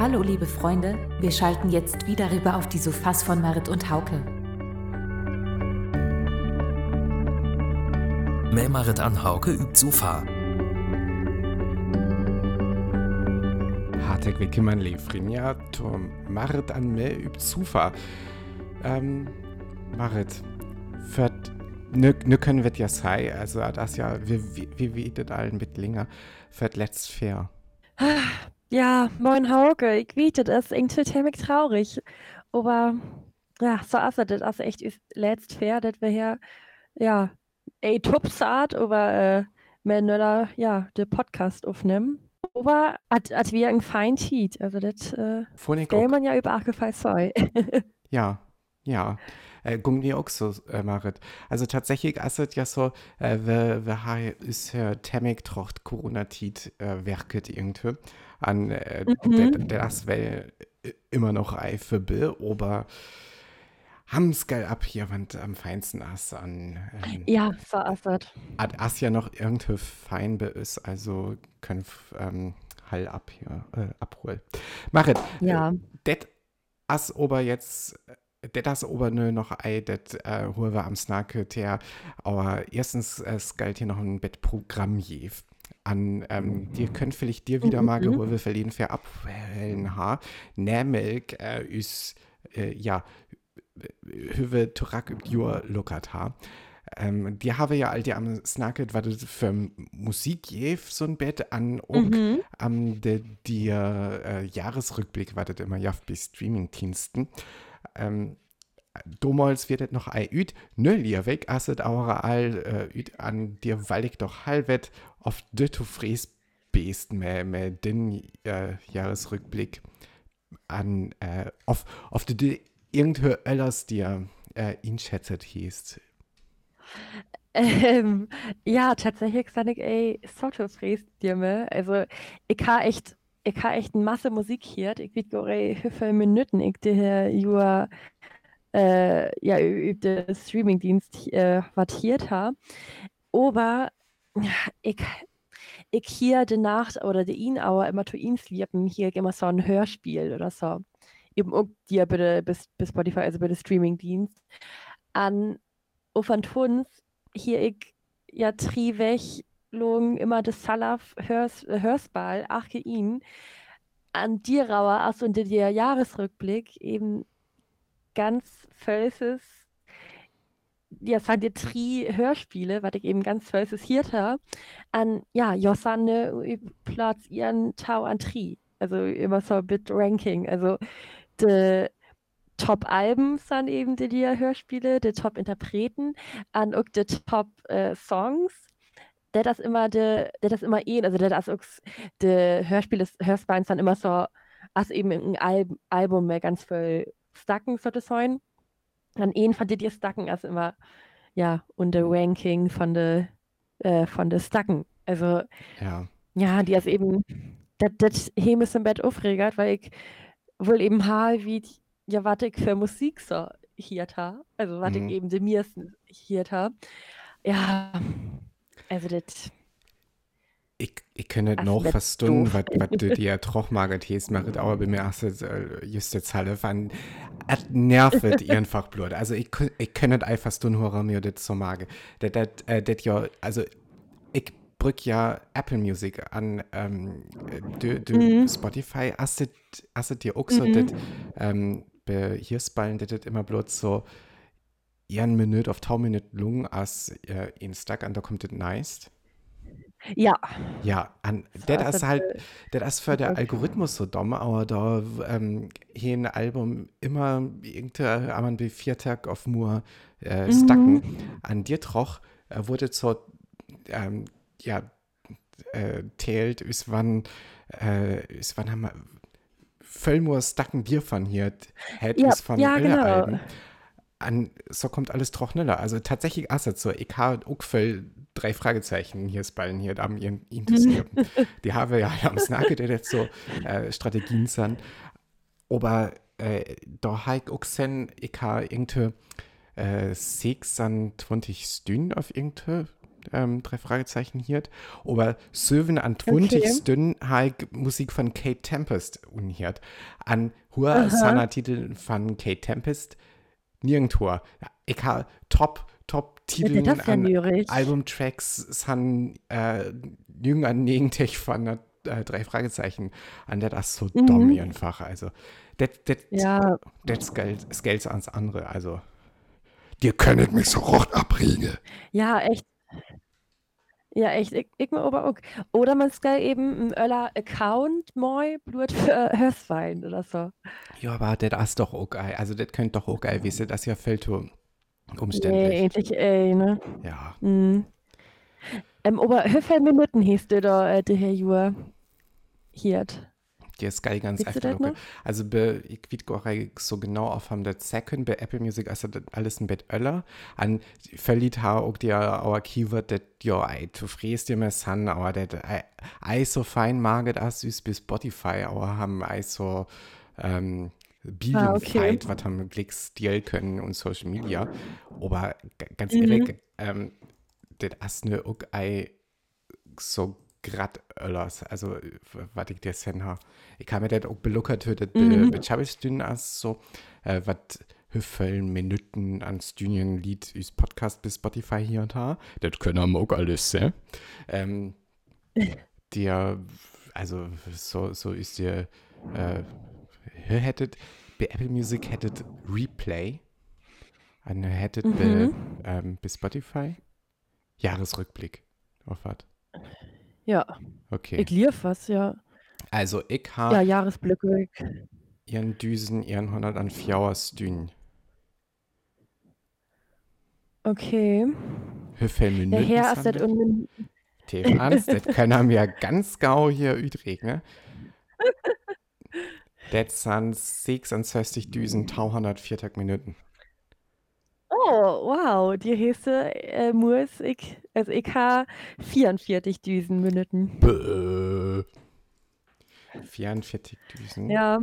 Hallo liebe Freunde, wir schalten jetzt wieder rüber auf die Sofas von Marit und Hauke. Mehr Marit an Hauke übt Sofa. Harteg Wickemann Lefrinja, Turm Marit an mehr übt Sofa. Ähm, Marit, für ne, ne können wir ja sei, also das ja, wie, wie, wie, wie das allen mit länger, für letzt fair. Ja, moin Hauke, ich weet das, irgendwie ziemlich traurig. Aber ja, so ist das, das ist echt ist letzt fair, dass wir hier, ja, ey, Tupsart, aber äh, Nöller, ja, den Podcast aufnehmen. Aber at, at wir ein fein Tiet, also das äh, auch. man ja über Achgefall sei. Ja, ja. Äh, gung mir auch so, äh, Marit. Also tatsächlich ist es ja so, äh, wir, wir haben ist ja Temmig trocht Corona-Tit äh, werket irgendwie an, äh, Mhm. das well äh, immer noch ei für Bill, aber haben's geil ab hier, want am feinsten as an, ähm, Ja, so ist das. ad as ja noch irgendwie fein ist, also können ähm, Hall ab hier, äh, abholen. Marit, Ja. det as ober jetzt det as ober nö noch ei det äh, hohe wir am Snake der aber erstens es galt hier noch ein Bettprogramm jef an ähm, dir könnt vielleicht dir wieder mal Mhm. gehohe verliehen für abwählen ha nämlich äh, is äh, ja höwe turak jur lockert ha ähm, die habe ja all die am Snacket, was das für Musik jef, so ein Bett an und Mhm. am de, die äh, Jahresrückblick wartet immer ja bei Streamingdiensten. Ähm, Domals wird noch ei üt, nö, lier weg, asset aure all äh, üt an dir, weil ich doch halbet auf de to fries best mehr, mehr den äh, Jahresrückblick an äh, auf, auf de, de irgendhö Öllers dir äh, inschätzet hieß. Ähm, ja, tatsächlich kann ich ey Sotto fräst dir me. Also, ich ha echt, ich ha echt eine Masse Musik hier. Ich wie viele Minuten ich der Jura, äh, ja, über den Streamingdienst, äh, wartiert ha. Aber, ich, ich hier die Nacht oder die ihn aber immer zu ihnen liepen, hier immer so ein Hörspiel oder so. Eben auch dir bitte bis, bis Spotify, also der Streamingdienst. An Ofan Tuns hier ich ja trieweg lung immer das Salaf Hörs, äh, Hörsball, ach ihn, an dir rauer, ach so, und der Jahresrückblick eben ganz fölses, es waren die drei Hörspiele, was ich eben ganz hier habe, an, ja, Josanne Platz ihren Tau an Tri, also immer so ein bit Ranking, also de Top-Alben sind eben die, die Hörspiele, die Top-Interpreten, an auch die Top-Songs. Der das immer, der, der das immer eh, also der das auch, die Hörspiele, Hörspiele sind immer so, als eben ein Al Album mehr ganz viel Stacken sollte sein. Dann einen von die, die Stacken als immer, ja, und der Ranking von der, äh, von der Stacken. Also, Ja. ja, die ist eben, das, das Heim im Bett aufregert, weil ich wohl eben habe, wie, ja, was ich für Musik so hier habe. Also, was Mhm. ich eben dem meisten hier habe. Ja, also, das, Ich, ich könnte noch verstehen, was was du dir trochmaget hast, Marit, aber bei mir hast du äh, just jetzt Halle van, es nervt einfach Blut. Also ich, ich könnte einfach verstehen, warum mir das so mag. Das, das, äh, das ja, also ich brück ja Apple Music an, ähm, du, du Mhm. Spotify, hast du, dir auch so, Mhm. das, ähm, bei hier spallen, das immer bloß so, ein Minute auf 10 Minuten lang als äh, in Stack an, da kommt das nice. Ja. Ja, an, So das ist das, halt, das ist für der. Algorithmus so dumm, aber da ähm, hier ein Album immer irgendein am bei vier Tag auf Mur äh, Mhm. stacken. An dir troch äh, wurde so, ähm, ja, äh, teilt, ist wann, äh, ist wann haben wir Völlmur stacken Bier von hier, hält Ja, ist von ja, alle genau. Alben. An, so kommt alles troch schneller. Also tatsächlich es so, ich habe auch drei Fragezeichen hier spallen hier am ihren interessiert. Die haben ja am Snake, der jetzt so äh, Strategien sind. Aber äh, da habe ich auch gesehen, ich habe irgendwie äh, 26 Stunden auf irgendwie ähm, drei Fragezeichen hier. Aber Söven an 20 Okay. Stunden halt Musik von Kate Tempest unhiert. An hoher Sana-Titel von Kate Tempest nirgendwo. Ich habe top, top Ja, Titel das ist ja an nürig. Albumtracks san äh, jünger an 90 von der, äh, drei Fragezeichen an der das so Mhm. dumm einfach. Also, das Ja, Geld, ans andere. Also, dir könnet mich so rot abriegen. ja, echt. Ja, echt. Ich, ich mir aber auch. Oder man skal eben einen Öller Account moi blut für Hörswein oder so. Ja, aber das ist doch geil. Also, das könnte doch auch geil wissen. Das ja zu umständlich. Nee, eigentlich, ey, ne? Ja. Mhm. Ähm, aber wie viele Minuten hieß du da, äh, der Herr Jur? Hiert. Die ist geil ganz ihr einfach. Also, be, ich weiß nicht so genau auf haben das Second bei Apple Music, also das alles ein Bett öller. An verliert ha auch die our Keyword, das ja, ei, du fräst dir mehr Sun, aber das ei, ei so fein maget as süß bis Spotify, aber haben ei so, ähm, Billion Ah, okay. Was haben Klicks deal können und Social Media. Aber ganz Mhm. ehrlich, ähm, das ist ne auch so grad öllers. Also, was ich dir sen ha. Ich habe mir das auch beluckert, das Mhm. be Chabelstün als so, äh, was hüffeln Minuten an Studienlied üs Podcast bis Spotify hier und da. Das können wir auch alles, ne? Ähm, der, also, so, so ist der, äh, ihr hättet, bei Apple Music hättet Replay. Und ihr hättet bei, Mhm. ähm, bei Spotify Jahresrückblick. Auf was? Ja, Okay. ich lief was, ja. also, ich Ja, habe Jahresblöcke. ihren Düsen, ihren 104 Stühn. Okay. Wie viele Der Herr ist das un Tev Ernst, das können wir ganz gau hier ütregen, ne? Das sind 66 Düsen, 104 Minuten. Oh, wow, die Hesse äh, muss ich, also ich habe 44 Düsen Minuten. Bäh. 44 Düsen. Ja,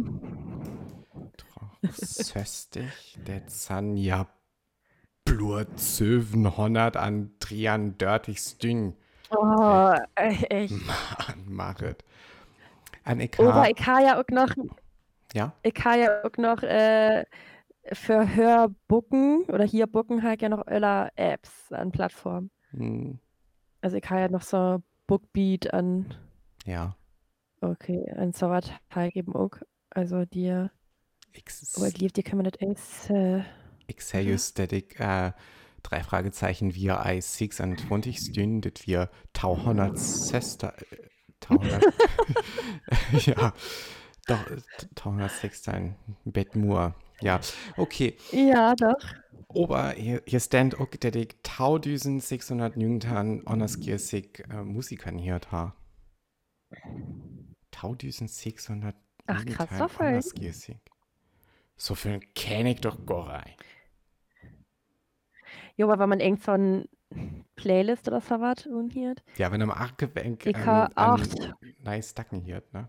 60, das sind ja Blut 700 an Trian Stüng. oh, äh, echt. Mann, Marit. An ich Aber ich habe ja auch noch, ja, ich habe ja auch noch äh, für Hörbucken oder hier Bucken halt ja noch öller Apps an Plattformen. hm, Also ich habe ja noch so Bookbeat an, ja, okay, an so was halt eben auch. Also die, aber ich lieb, die kann man nicht alles, äh, ich sehe dass ich, äh, drei Fragezeichen wir i 26 Stünd, das wir 200 Sester, äh, 200, ja, doch, äh, 216 Bettmur, ja, okay. ja, doch. Aber hier, hier stand auch, dass ich 1600 Jüngtan Onnerskiersig äh, Musikern hier ha. 1600 Ach, krass, so viel. So viel kenne ich doch gar nicht. Jo, aber wenn man irgend so ein Playlist oder so was unhiert. Ja, wenn am Arkebank Ich ähm, ha an acht. nice Dacken hier, ne?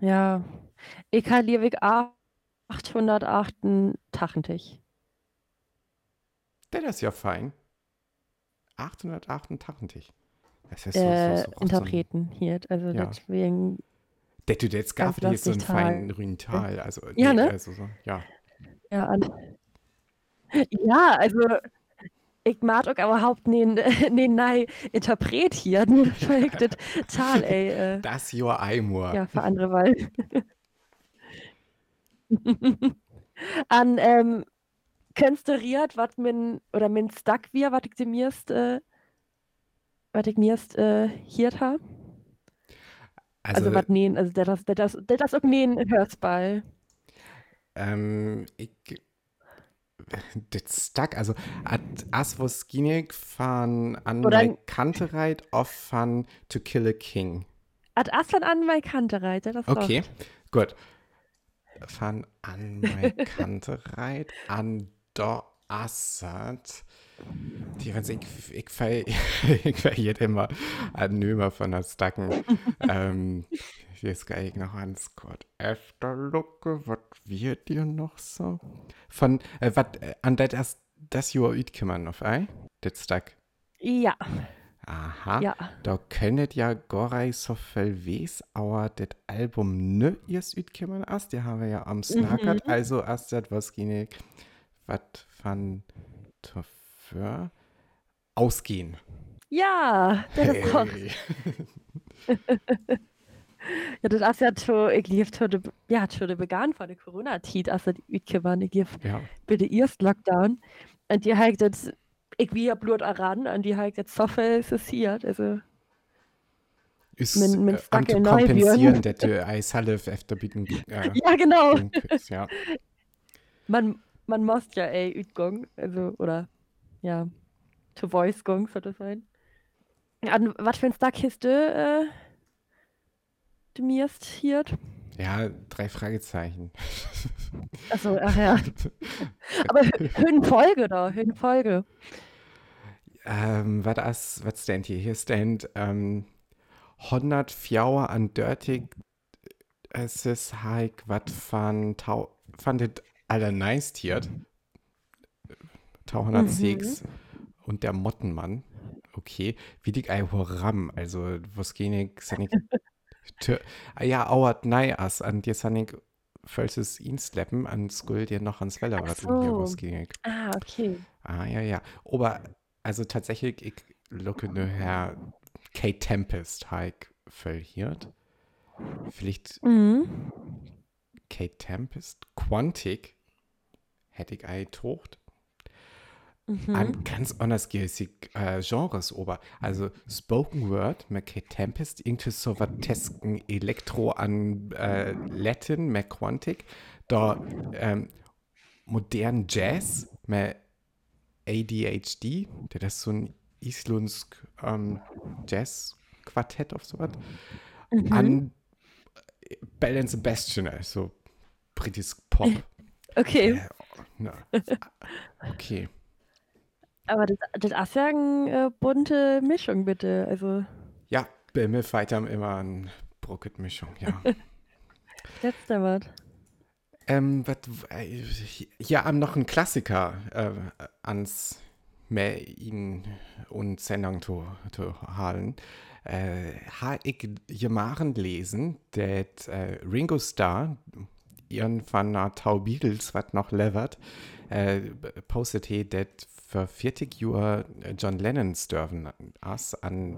Ja. Ich habe Liebig 808 Tachentich. Der ist ja fein. 808 Tachentich. Das ist so, Äh, so, so, so Interpreten hier. Also Ja. deswegen. Der tut jetzt gar hier so einen feinen grünen Tal. Also, Ja, nee, ne? Also so, ja. Ja, an. Ja, also. Ich mag auch überhaupt nicht den nein Interpret hier. Nur verrücktes Tal, ey. Äh, Das Jahr Eimur. ja, für andere Wahl. An ähm, konstruiert, was min oder min stuck wir, was ich dir mirst, äh, was ich mirst äh, hier ha. Also, Also, was nähen, also der das, der das, der das auch nähen Hörsball. ähm, ich. Das stuck, also, at as was Ginek von an Oder my ein- Kante reit off von To Kill a King. Ad Aslan an meine Kante reite, das. Okay, gut. Von an my Kante reit an do Assad. Die, wenn ich, ich, ver, ich verliert immer an Nömer von der Stacken. ähm, jetzt gehe ich noch an Scott Efterlucke. Was wird dir noch so? Von, äh, was, äh, an das, das Jahr üt kümmern noch, ei? das Stück. Ja, Aha. ja. Da könnet ja nicht so viel weiß, aber das Album ne erst utkommen ist. Die haben wir ja am Snackert. Mhm. Also erst das was gine, was von dafür ausgehen. Ja, das ist. Hey. Ja, das ist ja schon, ich lief de, ja, schon de vor der Corona-Zeit, als das utgewann, ich lief ja. bei der ersten Lockdown. Und die hat jetzt, ich wie Blut ran, und die hat jetzt so viel cessiert, also. Ist Mit- mit äh, am zu kompensieren, dass du Eis Halef öfter bieten äh, Ja, genau. kannst, ja. Man, man muss ja ey utgehen, also, oder, ja, to voice gehen, soll das sein. An was für ein Stack hast du, äh, hier? Ja, drei Fragezeichen. Achso, ach ja. Aber Höhenfolge da, Höhenfolge. ähm, was das, was steht hier? Hier steht ähm, 100 Fjauer an Dirtig. Es ist halt, was fandet alle nice hier. Tau 106 und der Mottenmann. Okay, wie die Horam, also was ah ja, auert nei as, an dir sanik, falls ihn slappen, an Skull dir noch ans Weller Ach wat und hier so. Ah, okay. Ah, ja, ja. Aber, also tatsächlich, ich lucke nur her Kate Tempest, Hike verhiert. Vielleicht Mhm. Kate Tempest, Quantic, hätte ich ei tocht. Mhm. An ganz anders äh, Genres ober. Also Spoken Word Kate Tempest, irgendwie so was Tesken Elektro an äh, Latin mit Quantic. Da ähm, modern Jazz mit ADHD, der das so ein islundsk ähm, Jazz-Quartett auf sowas. Mhm. An äh, Balance Sebastian, also britisch Pop. Okay, Äh, na, okay. Aber das, das ist ja eine äh, bunte Mischung, bitte. Also, Ja, mir weiter immer eine Brocket-Mischung, ja. letzter was. ähm, wat, äh, ja, am noch ein Klassiker äh, ans ihn und Sendung zu, zu halen. Äh, ha ich jemaren lesen, dat äh, Ringo Starr irgendwann nach Tau Beatles, was noch levert, äh, postet he, dat für 40 Jahre John Lennon sterben as an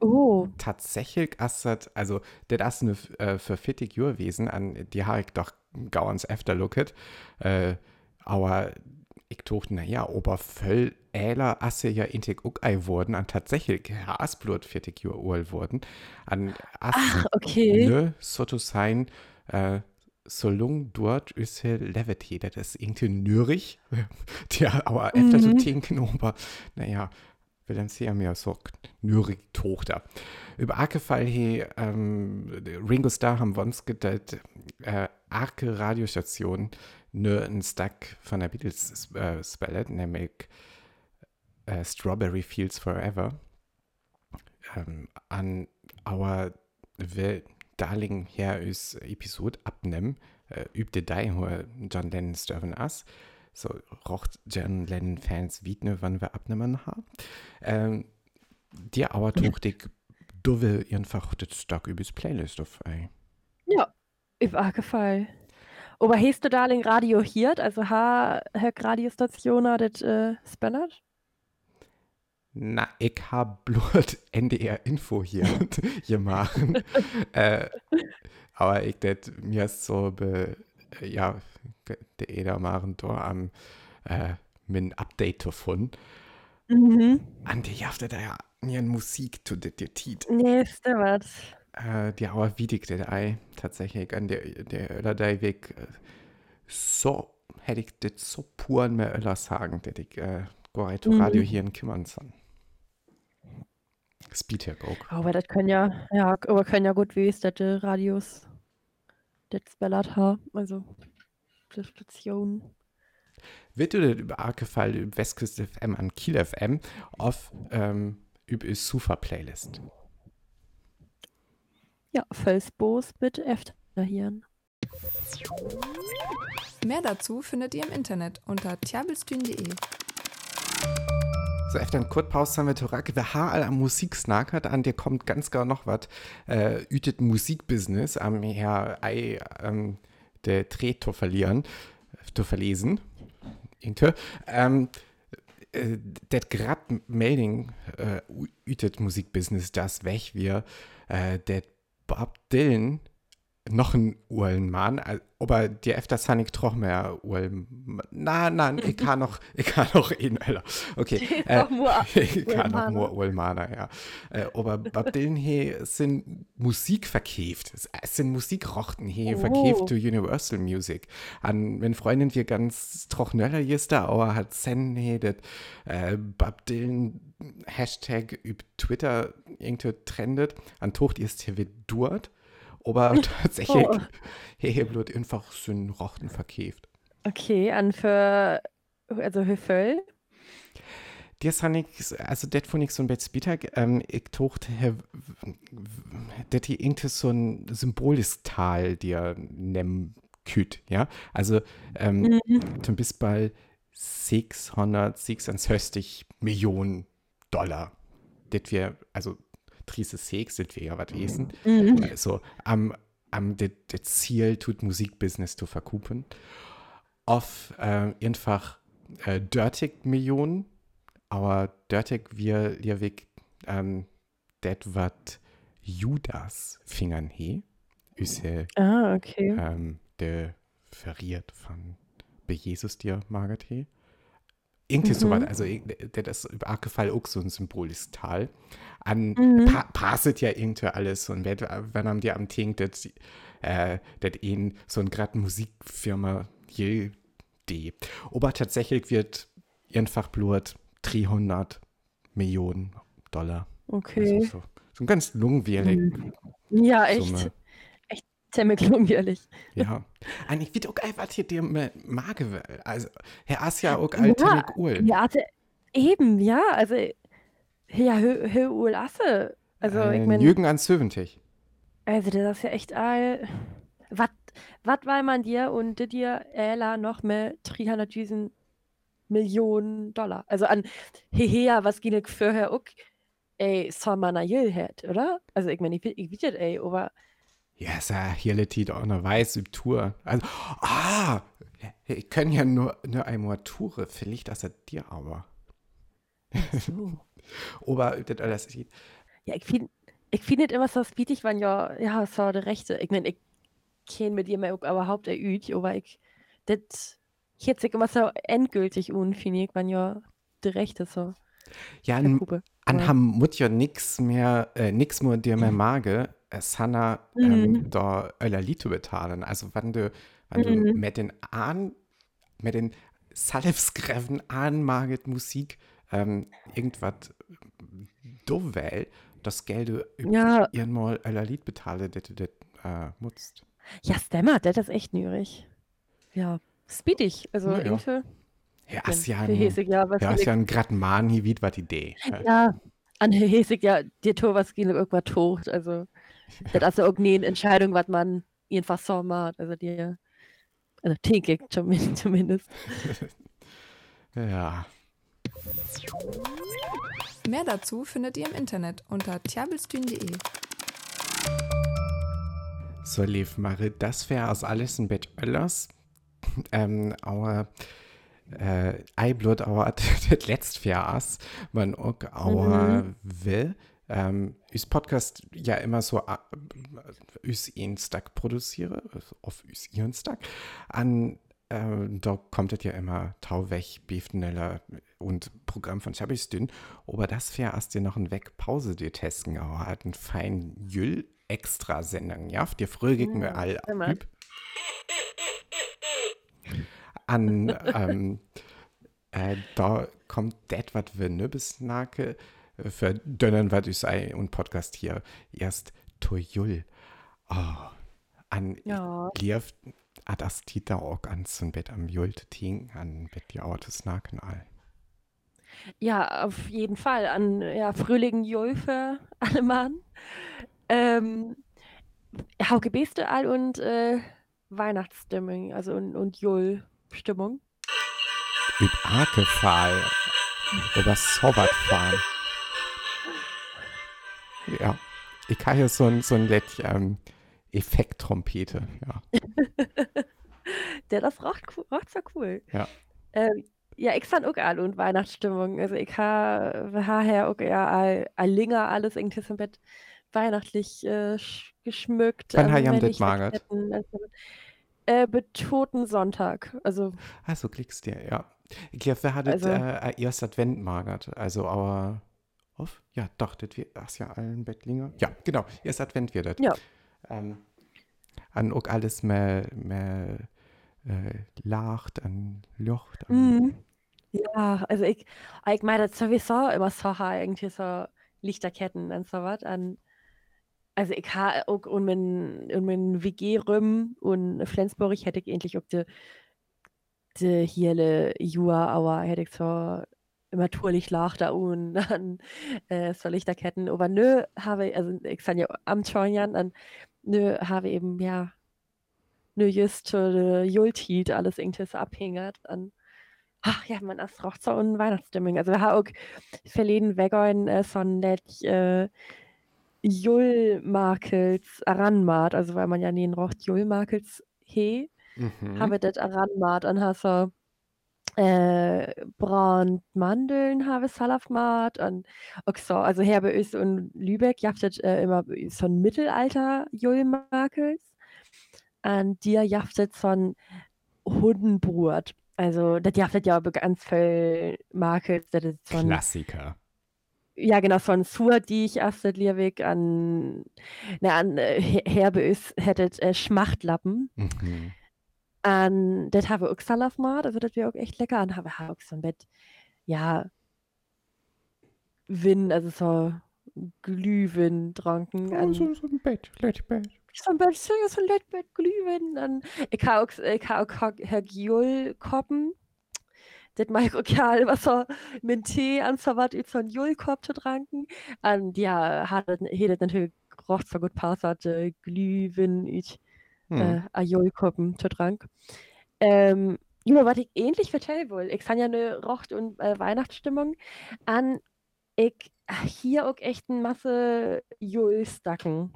Oh, tatsächlich das, also das eine, äh, für 40 Jahre gewesen, an die habe ich doch gauens öfter looket. Äh, aber ich dachte, naja, aber voll äler asse ja intig auch ei wurden, an tatsächlich Asblut 40 Jahre alt wurden. An As ach, okay. ne, so zu sein, äh, so lang dort ist Levity, das ist irgendwie nürig, der aber öfter so Mhm. tinken, aber naja, will dann sehen mir so nürig Tochter. Über Arkefall hier, ähm, Ringo Starr haben wir uns gedacht, äh, Arke Radiostation nur ein Stack von der Beatles äh, spellet, nämlich äh, Strawberry Fields Forever. Ähm, an our Darling her is Episode abnehmen, äh, übte da wo John Lennon sterben ass. So rocht John Lennon Fans wietne, wann wir abnehmen haben. Ähm, dir aber tucht ich du will einfach das Stock übers Playlist auf ey. Ja, jeden Fall. Aber hast du Darling Radio hier? Also, ha, Herr Radiostation das äh, spannend? Na, ich hab bloß NDR Info hier gemacht. äh, aber ich det mir ist so be, ja, der Eder machen da am äh, min Update davon. Mhm. An die jafte da ja mir Musik zu det dir Tiet. Nee, stimmt. Äh, die aber wiedig der Ei tatsächlich an der der Öller der Weg äh, so hätte ich das so pur mehr Öller sagen, der ich äh, gar Mhm. Radio hier in Kimmern san. Speed hier auch. Aber das können ja, ja, aber können ja gut wissen, dass die Radios das spellert haben. Also, die Station. Wird dir das über Arkefall über Westküste FM an Kiel FM auf ähm, über die Sufa-Playlist? Ja, Felsbos mit öfter hier. Mehr dazu findet ihr im Internet unter tjabelstühn.de. So efter en kort pause haben wir wir haben alle Musik snackert an, dir kommt ganz gar noch was, äh, ütet Musikbusiness am her ei ähm, der Dreh zu verlieren, zu verlesen. Irgendwie. Ähm, äh, das grad Melding äh, ütet Musikbusiness das weg wir, äh, der Bob Dylan noch ein Uhlenmann, aber die öfters habe ich doch mehr Uhlen. Na, nein, ich kann noch, ich kann noch ihn, Alter. Okay. Äh, ich kann noch nur Uhlmaner, ja. Äh, aber Bob Dylan he sind Musik verkäft. Es sind Musikrochten he oh. verkäft zu Universal Music. An, wenn Freundin wir ganz trochnöller ist da, aber hat sen he das äh, Bob Dylan Hashtag über Twitter irgendwie trendet. An Tocht ist hier wird dort aber tatsächlich oh. hier wird einfach so ein Rochten verkäft. Okay, an für, also? Das habe ich, also das fand ich so ein bisschen später, ähm, ich tochte, dass hier irgendwie so ein symbolisches Tal dir nehmen küt, ja. Also, ähm, mhm. du bist bei 666 Millionen Dollar. Das wir, also Trice Sex sind wir ja was wesen. Mhm. Also am, am de, de Ziel tut Musikbusiness zu verkupen. Auf äh, einfach äh, Dirtig Millionen, aber Dirtig wir Lierweg ähm, det wat Judas Fingern he. Üse, ah, okay. Ähm, der verriert von bei Jesus dir Margaret he. Irgendwie mhm. so was, also das ist über Fall auch so ein symbolisches Tal. An mhm. pa passet ja irgendwie alles und wenn, wenn am dir am Tink, dass äh, das ihn so ein gerade Musikfirma je die. Aber tatsächlich wird einfach blut 300 Millionen Dollar. Okay. Also so, so ein ganz lungwierlig. Mhm. Ja, echt. Summe ziemlich langweilig. Ja. Eigentlich wird auch einfach hier die Mage, also Herr Asja auch ja, Ul. Ja, eben, ja, also ja, Hö Ul Asse. Also äh, ich meine. Jürgen an 70. Also das ist ja echt all. Was was weil man dir und dir Äla noch mehr 300 Millionen Dollar. Also an Hehe, was ging vorher auch, ey, soll man a hat, oder? Also ich meine, ich, ich weiß ey, aber ja, ist ja hier liegt auch eine weiße Tour. Also, ah, ich kann ja nur, nur einmal Tour, vielleicht das er dir aber. So. aber das alles sieht. Ja, ich finde ich find immer so spietig, wenn ja, ja, so der Rechte. Ich meine, ich kenne mit dir mehr überhaupt erüt, aber ich, das, ich hätte immer so endgültig unfindig, wenn ja der Rechte so. Ja, an, an haben Mut ja nix mehr, äh, nix mehr dir mehr Mage, Sanna ähm, mhm. da öller Lied bezahlen. Also wenn du, wenn mhm. du mit den an mit den Salfsgräven anmaget Musik ähm, irgendwas do well, das Geld du ja. irgendwann öller Lied bezahlen, das du das äh, nutzt. Ja, Stemmer, das ist echt nürig. Ja, speedig. Also ja, irgendwie. Ja, ist ja ein, ja, ist ja ein grad Mani, wie was Idee. Ja, an Hesig, ja, dir Tor was ging irgendwas tot, also das ist irgendwie eine Entscheidung, was man einfach so macht. Also die, also täglich zumindest. ja. Mehr dazu findet ihr im Internet unter tjabelstün.de. So, lief Marie, das wäre aus alles ein Bett Öllers. Ähm, aber äh, Eiblut, aber das letzte Jahr, man auch, aber mhm. will ähm, ist Podcast ja immer so äh, üs Instag produziere, auf üs Instag. An äh, da kommt es ja immer Tauwech, Beefneller und Programm von Schabisdün. Aber das wäre erst dir noch ein Weg Pause dir testen, aber hat einen feinen Jüll extra Sendung, ja? Dir frögigen wir all üb. An ähm, äh, da kommt das, was wir nübbesnake verdönnen, was ich sei und Podcast hier erst Toyul. Oh, an ja. lief hat das Tita auch an zum Bett am Jult ting an Bett die Autos naken all. Ja, auf jeden Fall. An ja, fröhlichen Jul für alle Mann. Ähm, Hauke Beste all und äh, Weihnachtsstimmung, also und, und Jul-Stimmung. Üb Arkefall über Sobat fahren. Ja. Ich kann hier so ein, so ein Let, ähm, Effekttrompete, ja. Der, das raucht, raucht so cool. Ja. Ähm, ja, ich fand auch alle und Weihnachtsstimmung. Also ich habe her auch ja all, all alles irgendwie so Bett weihnachtlich äh, sch- geschmückt. Wann ähm, haben das magert? Also, Äh, betoten Sonntag. Also Ah, so klickst dir, ja. Ich glaube, wir hatten Also- äh, erst Advent magert, also aber auf? Ja, doch, das wird, ach ja, allen Bettlinger. Ja, genau, erst Advent wird das. Ja. Ähm, an auch alles mehr, mehr äh, lacht, an Locht. An, Mhm. Ja, also ich, ich meine das sowieso immer so irgendwie so Lichterketten und so was. An, also ich habe auch und mein, und mein WG-Rüm und Flensburg hätte ich endlich auch die, die hele Jua, aber hätte ich so immer turlich lacht da und dann äh, so Lichterketten. Aber nö, habe ich, also ich kann ja am Schonjan, an nö, habe eben, ja, nö, just die Jultit alles irgendwie so abhängert an Ach ja, man, das raucht so in Weihnachtsstimmung. Also wir haben auch verleden Wegoin äh, so ein net äh, Julmarkels Aranmat, also weil man ja nie raucht Julmarkels he, Mhm. habe das Aranmat an hast äh, Brand Mandeln habe Salafmat und so, also Herbe ist und Lübeck jaftet äh, immer so ein Mittelalter Julmarkels und dir jaftet so ein Hundenbrot. Also, das jaftet ja ganz viel Markels, das ist so ein, Klassiker. ja genau, so ein Sur, die ich erst Liewig an, na, an äh, Her- Herbe ist, hättet äh, Schmachtlappen. Mhm. Und das habe ich auch Salafmat, also das wäre auch echt lecker. Und habe ich auch so ein Bett, ja, Win, also so Glühwein tranken. Oh, so, so ein Bett, Lettbett. so ein Bett, so ein Lettbett Glühwein. Und ich habe auch, ich habe auch Herr Giul koppen. Das mache ich gerne, was so mit Tee an so was, so ein Julkopf zu tranken. Und ja, hat das hat natürlich roch so gut passt, äh, Glühwein, ich. Äh, a Julkoppen zu trank. Ähm, ja, was ich ähnlich vertellen will, ich kann ja eine Rocht- und äh, Weihnachtsstimmung an, ich hier auch echt eine Masse Julstacken.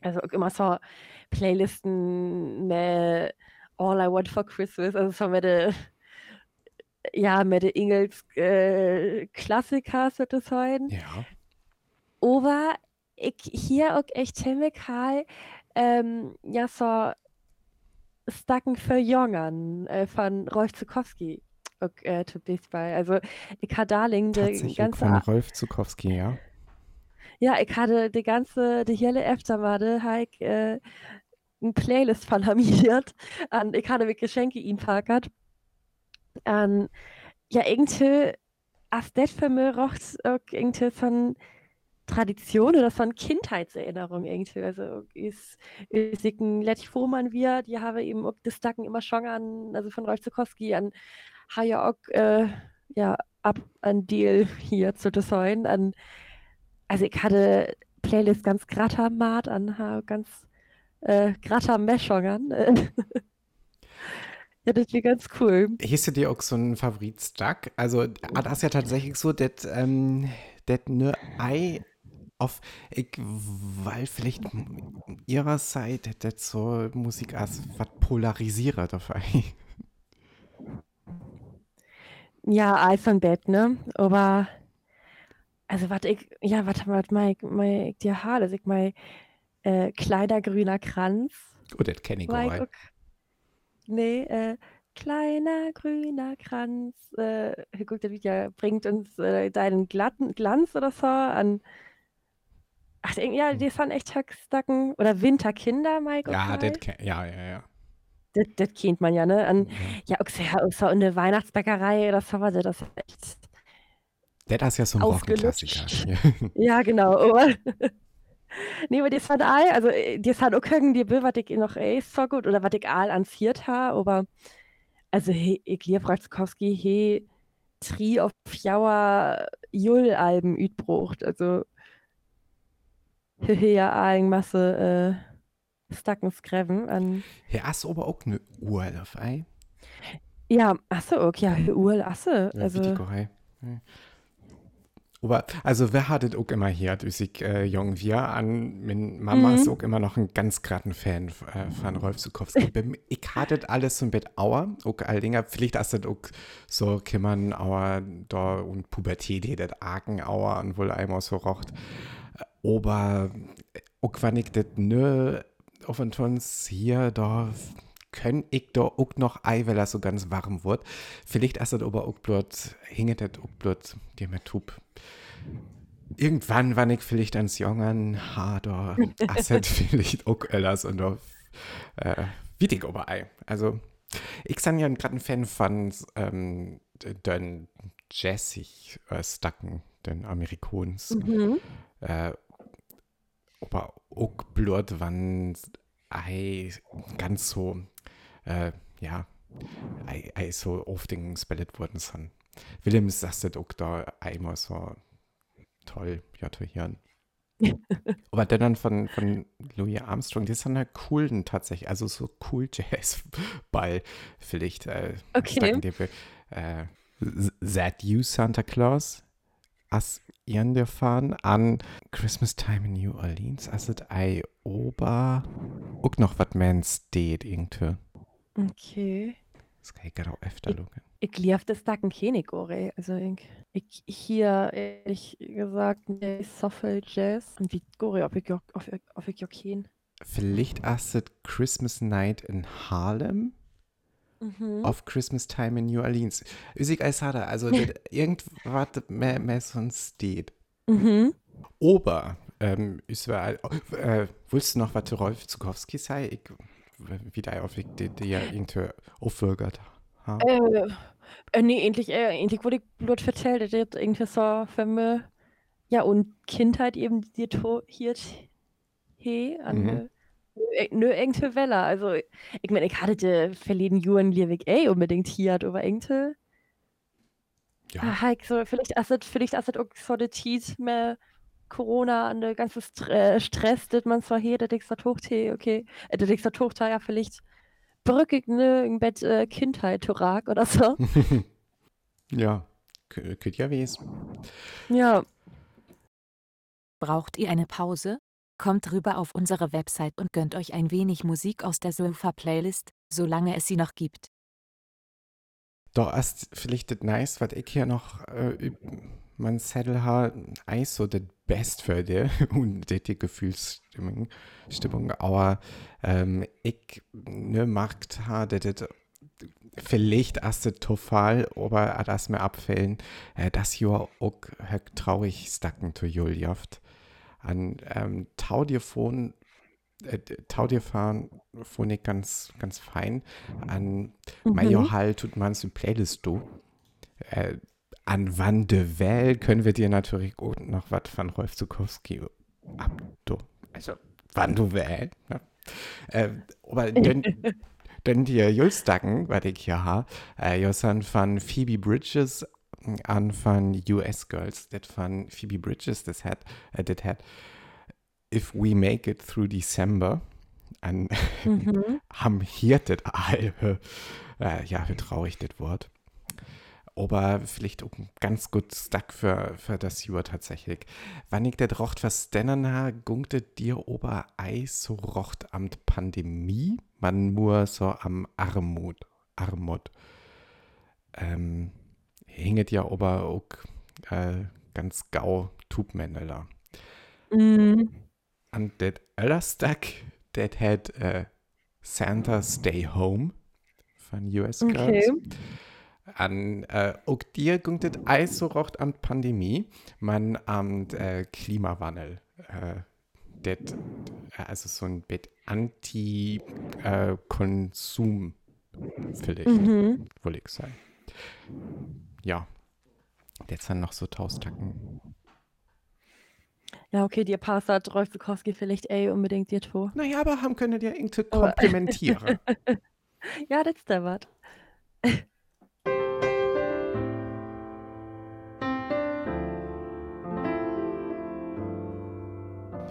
Also auch immer so Playlisten mit All I Want for Christmas, also so mit der, ja, mit der Ingels äh, Klassiker sozusagen. Ja. Aber ich hier auch echt chemikal, ähm, ja, so Stacken für Jongern äh, von Rolf Zukowski. Äh, zu bei. Also, ich hatte Darling, die ganze, von Rolf Zukowski, ja. ja, ich hatte die ganze, die hele Eftermade, halt, äh, ein Playlist von Hamiliert. Und ich hatte mit Geschenke ihn packert. Und ja, irgendwie, als das für mich rocht auch irgendwie von Tradition oder von Kindheitserinnerung irgendwie. Also ist, ist Lettich Fohmann wir, die habe eben auch das Dacken immer schon an, also von Rolf Zukowski an, auch, äh, ja, ab an Deal hier zu designen. An, also ich hatte Playlist ganz gratamat an, ganz äh, äh. ja, das wäre ganz cool. Hieß dir auch so ein Favoritstack? Also, ah, das ist ja tatsächlich so, dass ähm, das ne Ei auf, ich, weil vielleicht ihrerseits das so Musik als was polarisiert auf Ei. Ja, Bett, ne? Aber, also, was ich, ja, was was mein, mein, dir habe, also ich mein, äh, kleiner grüner Kranz. Oh, das kenne ich auch. Like, ei. ok- nee, äh, kleiner grüner Kranz, äh, guck, das Lied ja, bringt uns äh, deinen glatten Glanz oder so an. Ach, ja, die sind echt Textdacken. Oder Winterkinder, Mike. Ja, das ja, ja, ja. Das, das kennt man ja, ne? An, Ja. okay, ja, so eine Weihnachtsbäckerei oder so, das ist echt. Das ist ja so ein. Rockenklassiker. Ja, genau. Nee, aber das hat all, also äh, das hat auch irgendwie, was ich noch eh so gut oder was ich all anziert habe, aber also he, ich lieb Ratzkowski, he tri auf Jauer Jul-Alben übrucht, also ja all Masse äh, Stacken skreven an, Ja, hast du aber auch eine Uhr auf Ei? ja, achso, okay, ja, Uhl, asse, Ja, also, Gorei. Aber, also wer hattet auch immer hier, ich äh, jung wir an, mein Mama Mhm. ist auch immer noch ein ganz gratten Fan äh, von Rolf Zukowski. Ich hattet alles so ein bisschen Auer, auch Aldinger, vielleicht ist das auch so kümmern Auer da und Pubertät, die das Argen Auer und wohl einmal so rocht. Aber auch wenn ich das nö auf und uns hier da können ich da auch noch ei, weil er so ganz warm wird. Vielleicht ist das aber auch bloß, hinget das auch bloß, die mir tut. Irgendwann, wenn ich vielleicht ans Jungen ha, da das vielleicht auch alles und da äh, wie ich aber ei. Also, ich bin ja gerade ein Fan von ähm, den Jazzig äh, den Amerikons Mhm. äh, aber auch blöd, wann ei ganz so, äh, ja, ei, ei so oft Dingen spellet worden sind. Willem sagt das auch da einmal so toll, ja, zu hören. aber der dann von, von Louis Armstrong, die sind halt coolen tatsächlich, also so cool Jazzball vielleicht. Äh, Okay. sagen die, äh, That You Santa Claus? As ihren der fahren an Christmas Time in New Orleans, also ei ober auch noch was man steht irgendwie. Okay. Das kann ich gerade auch öfter schauen. Ich lief das Dacken König, ore. Also ich, ich hier ehrlich gesagt, ne, so viel Jazz. Und wie gore, ob ich ob ich, ob ich. Vielleicht es Christmas Night in Harlem Mhm. auf Christmas Time in New Orleans. Üsig er, also irgendwas mehr, mehr sonst steht. Mhm. Ober, ähm, ist wer, äh, willst du noch was zu Rolf Zukowski sei? Ich, wieder auf die, ja irgendwie aufwürgert. Äh, äh, nee, endlich, äh, endlich wurde ich bloß vertellt, dass das irgendwie so für mich, ja, und Kindheit eben die hier he an Mhm. Nö irgendwie Welle. Also, ich meine, ich hatte die verleden Juren Liewig ey unbedingt hier, aber irgendwie, Ja. ah, halt so, vielleicht ist das, vielleicht ist das auch so die Zeit mehr Corona an der ganze äh, Stress, das man so hier, dass ich so hochte, okay, äh, dass ich so hochte, ja, vielleicht brückig, ne, im Bett äh, Kindheit, Turak oder so. ja, K- könnte ja wesen. Ja. Braucht ihr eine Pause? Kommt rüber auf unsere Website und gönnt euch ein wenig Musik aus der Sofa-Playlist, solange es sie noch gibt. Da ist vielleicht das nice, was ich hier noch äh, mein Zettel habe, eins so das Best für dir und die die Gefühlsstimmung, Stimmung, aber ähm, ich ne habe, das vielleicht ist das total, aber das mir abfällen, äh, das Jahr auch traurig stacken zu Juljaft. An ähm, Taudirphon, äh, ich ganz, ganz fein. An Majo Hall tut man so Playlist du. Äh, an wann de Well können wir dir natürlich auch noch was von Rolf Zukowski ab. Du. Also, wann du wähl. Ne? Äh, aber denn, denn die Julstacken, was ich hier habe, äh, ja sind von Phoebe Bridges an von US Girls. Das von Phoebe Bridges, das hat, äh, das hat If We Make It Through December an Mhm. das Albe. Äh, ja, wie traurig das Wort. Aber vielleicht auch ganz gut Stack für, für das Jahr tatsächlich. Wann ich das rocht verstennen habe, gunkte dir ober Eis so rocht am Pandemie, man nur so am Armut. Armut. Ähm, hinget ja ober auch äh, ganz gau Tubmänneler. Mhm. Und das Öllerstack, das hat äh, Santa Stay Home von US Okay. Girls. An äh, auch dir gungt das Eis so rocht am Pandemie, man am äh, Klimawandel. Äh, äh, also so ein Bit Anti-Konsum, vielleicht, Mhm. wohl ich sagen. Ja. Jetzt dann noch so Taustacken. Ja, okay, dir passt hat Rolf Zukowski vielleicht ey unbedingt dir to. Naja, aber haben können ja irgendwie komplementieren. Ja, das ist der was.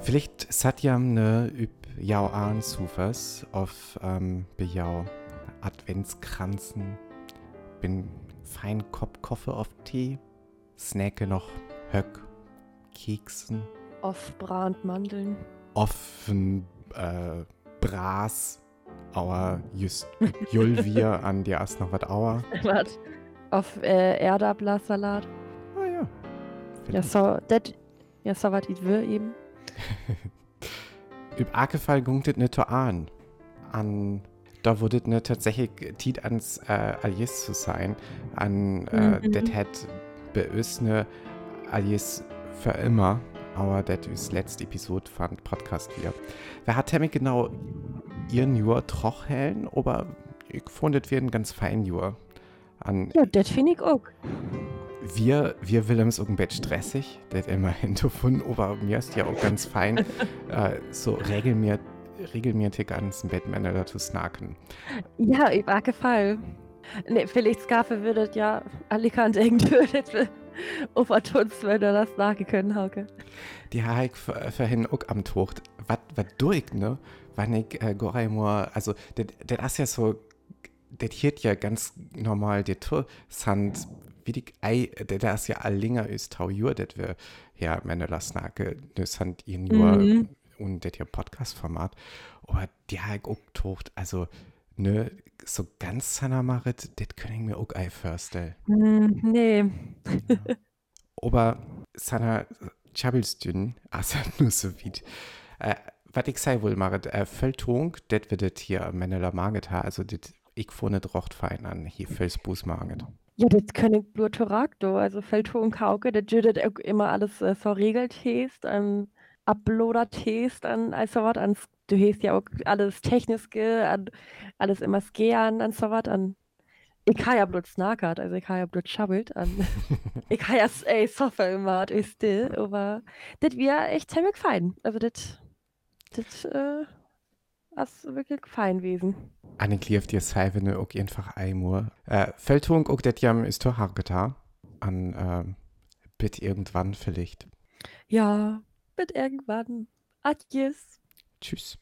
Vielleicht Satyam ne üb Jau an Sufers auf ähm, Bejau Adventskranzen. Bin fein Kopf Koffe auf Tee. Snacke noch Höck, Keksen, Auf Brandmandeln. offen äh, Bras, aber just Julvier an die erst noch was Auer. Was? Auf äh, Erdablassalat. Ah ja. Ja, so, das. Ja, so was ich will eben. Üb Akefall gungt nicht to an. An da wurde ne tatsächlich Tiet ans äh, Alias zu sein. An äh, Mhm. das hat bei uns ne für immer. Aber das ist letzte Episode von Podcast wieder. Wer hat nämlich genau ihren Jur trochhellen, aber ich fand, das wäre ein ganz fein Jur. An Ja, das finde ich auch. wir, wir Willems irgendwie stressig, das immerhin davon, aber mir ist ja auch ganz fein, äh, so regelmäßig, regelmäßig ans Batman dazu snacken. Ja, ich war gefallen. Ne, vielleicht Skafe würdet ja Alicante irgendwie Obertons, wenn er das sagen können, Hauke. Die habe ich vor- vorhin auch am Tocht. Was durch, ne? Wann ich äh, Goraimor, also, das das ist ja so, das hielt ja ganz normal, der Tour, Sand, wie die Ei, das ist ja all länger ist, tau Jur, das wir, ja, Menela snacke, das sind ihn nur, Mhm. Und das hier Podcast-Format. Aber die habe ich auch tocht, also, ne, so ganz Sanna Marit, das kann ich mir auch ei vorstellen. Hm, nee. Aber Sana Chabelstün, also nur so weit. Äh, was ich sei wohl mache, äh, Feldtung, das wird das hier Menela Marget also das ich vorne drocht fein an, hier Felsbus Marget. Ja, das kann ich nur Torakto, also Feldto und Kauke, das jüdet immer alles äh, so regelt hast, an Uploader hast, an also was, an du hast ja auch alles Technische, an alles immer Skean, an so was, an ich habe ja bloß snackert, also ich habe ja bloß schabbelt, an ich habe ja ey, Software immer, ist still, aber das wäre echt ziemlich fein, also das, das, äh, ist wirklich fein gewesen. An den Klief dir sei, wenn du auch einfach einmal. Äh, Feldtung, auch das jam ist doch hargeta. An, ähm, bitte irgendwann vielleicht. Ja, mit irgendwann. Adios. Tschüss.